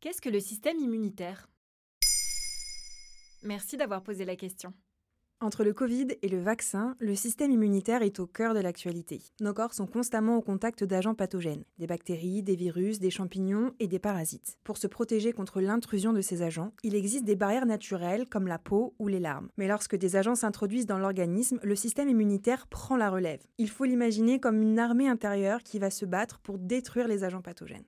Qu'est-ce que le système immunitaire? Merci d'avoir posé la question. Entre le Covid et le vaccin, le système immunitaire est au cœur de l'actualité. Nos corps sont constamment au contact d'agents pathogènes, des bactéries, des virus, des champignons et des parasites. Pour se protéger contre l'intrusion de ces agents, il existe des barrières naturelles comme la peau ou les larmes. Mais lorsque des agents s'introduisent dans l'organisme, le système immunitaire prend la relève. Il faut l'imaginer comme une armée intérieure qui va se battre pour détruire les agents pathogènes.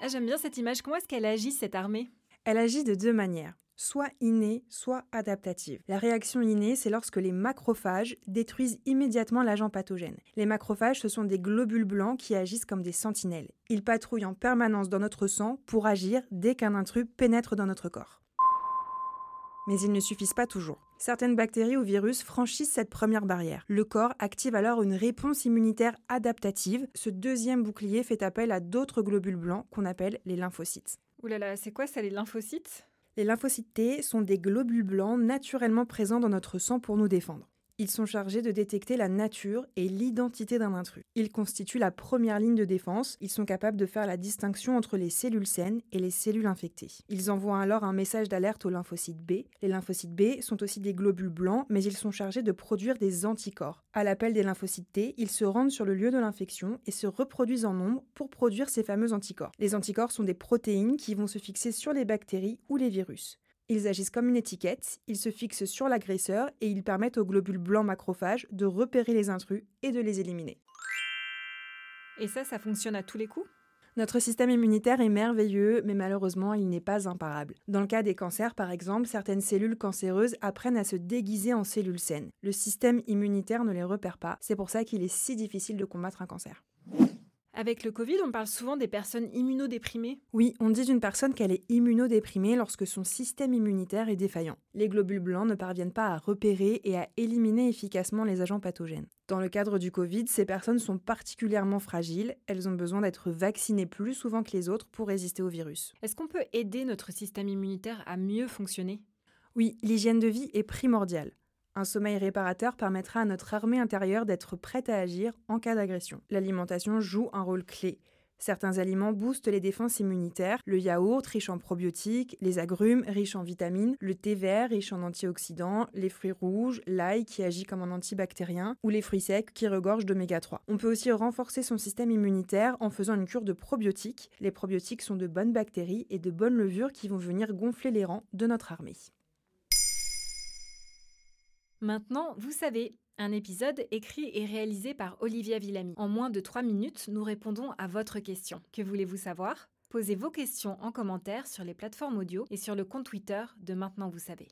Ah, J'aime bien cette image. Comment est-ce qu'elle agit, cette armée? Elle agit de deux manières soit innée, soit adaptative. La réaction innée, c'est lorsque les macrophages détruisent immédiatement l'agent pathogène. Les macrophages, ce sont des globules blancs qui agissent comme des sentinelles. Ils patrouillent en permanence dans notre sang pour agir dès qu'un intrus pénètre dans notre corps. Mais ils ne suffisent pas toujours. Certaines bactéries ou virus franchissent cette première barrière. Le corps active alors une réponse immunitaire adaptative. Ce deuxième bouclier fait appel à d'autres globules blancs qu'on appelle les lymphocytes. Ouh là là, c'est quoi ça, les lymphocytes? Les lymphocytes T sont des globules blancs naturellement présents dans notre sang pour nous défendre. Ils sont chargés de détecter la nature et l'identité d'un intrus. Ils constituent la première ligne de défense. Ils sont capables de faire la distinction entre les cellules saines et les cellules infectées. Ils envoient alors un message d'alerte aux lymphocytes B. Les lymphocytes B sont aussi des globules blancs, mais ils sont chargés de produire des anticorps. À l'appel des lymphocytes T, ils se rendent sur le lieu de l'infection et se reproduisent en nombre pour produire ces fameux anticorps. Les anticorps sont des protéines qui vont se fixer sur les bactéries ou les virus. Ils agissent comme une étiquette, ils se fixent sur l'agresseur et ils permettent aux globules blancs macrophages de repérer les intrus et de les éliminer. Et ça, ça fonctionne à tous les coups? Notre système immunitaire est merveilleux, mais malheureusement, il n'est pas imparable. Dans le cas des cancers, par exemple, certaines cellules cancéreuses apprennent à se déguiser en cellules saines. Le système immunitaire ne les repère pas, c'est pour ça qu'il est si difficile de combattre un cancer. Avec le Covid, on parle souvent des personnes immunodéprimées. Oui, on dit d'une personne qu'elle est immunodéprimée lorsque son système immunitaire est défaillant. Les globules blancs ne parviennent pas à repérer et à éliminer efficacement les agents pathogènes. Dans le cadre du Covid, ces personnes sont particulièrement fragiles, elles ont besoin d'être vaccinées plus souvent que les autres pour résister au virus. Est-ce qu'on peut aider notre système immunitaire à mieux fonctionner? Oui, l'hygiène de vie est primordiale. Un sommeil réparateur permettra à notre armée intérieure d'être prête à agir en cas d'agression. L'alimentation joue un rôle clé. Certains aliments boostent les défenses immunitaires, le yaourt riche en probiotiques, les agrumes riches en vitamines, le thé vert riche en antioxydants, les fruits rouges, l'ail qui agit comme un antibactérien ou les fruits secs qui regorgent d'oméga 3. On peut aussi renforcer son système immunitaire en faisant une cure de probiotiques. Les probiotiques sont de bonnes bactéries et de bonnes levures qui vont venir gonfler les rangs de notre armée. Maintenant, vous savez, un épisode écrit et réalisé par Olivia Villamy. En moins de 3 minutes, nous répondons à votre question. Que voulez-vous savoir? Posez vos questions en commentaire sur les plateformes audio et sur le compte Twitter de Maintenant Vous savez.